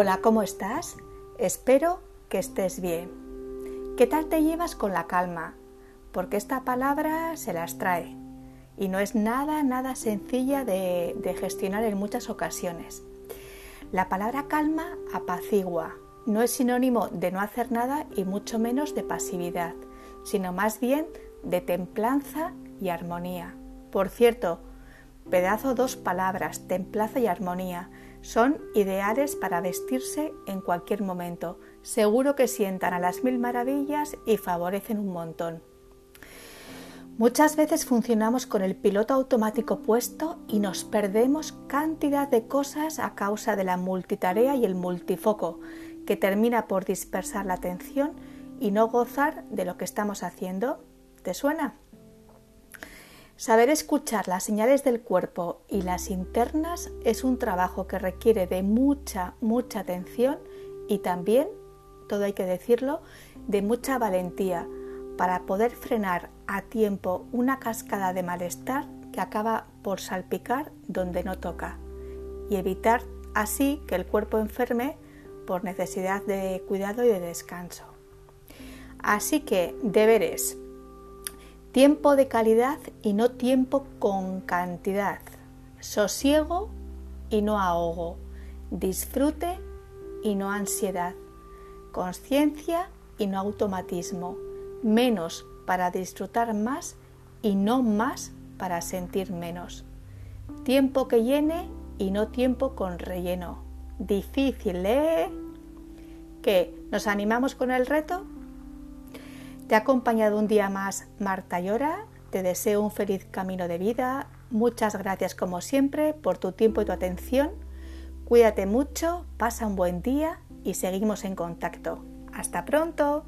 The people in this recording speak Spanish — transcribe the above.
Hola, ¿cómo estás? Espero que estés bien. ¿Qué tal te llevas con la calma? Porque esta palabra se las trae y no es nada, nada sencilla de, de gestionar en muchas ocasiones. La palabra calma apacigua, no es sinónimo de no hacer nada y mucho menos de pasividad, sino más bien de templanza y armonía. Por cierto, pedazo dos palabras, templanza y armonía, son ideales para vestirse en cualquier momento. Seguro que sientan a las mil maravillas y favorecen un montón. Muchas veces funcionamos con el piloto automático puesto y nos perdemos cantidad de cosas a causa de la multitarea y el multifoco, que termina por dispersar la atención y no gozar de lo que estamos haciendo. ¿Te suena? Saber escuchar las señales del cuerpo y las internas es un trabajo que requiere de mucha, mucha atención y también, todo hay que decirlo, de mucha valentía para poder frenar a tiempo una cascada de malestar que acaba por salpicar donde no toca y evitar así que el cuerpo enferme por necesidad de cuidado y de descanso. Así que deberes Tiempo de calidad y no tiempo con cantidad. Sosiego y no ahogo. Disfrute y no ansiedad. Conciencia y no automatismo. Menos para disfrutar más y no más para sentir menos. Tiempo que llene y no tiempo con relleno. Difícil, ¿eh? ¿Qué? ¿Nos animamos con el reto? Te ha acompañado un día más Marta Llora. Te deseo un feliz camino de vida. Muchas gracias como siempre por tu tiempo y tu atención. Cuídate mucho, pasa un buen día y seguimos en contacto. Hasta pronto.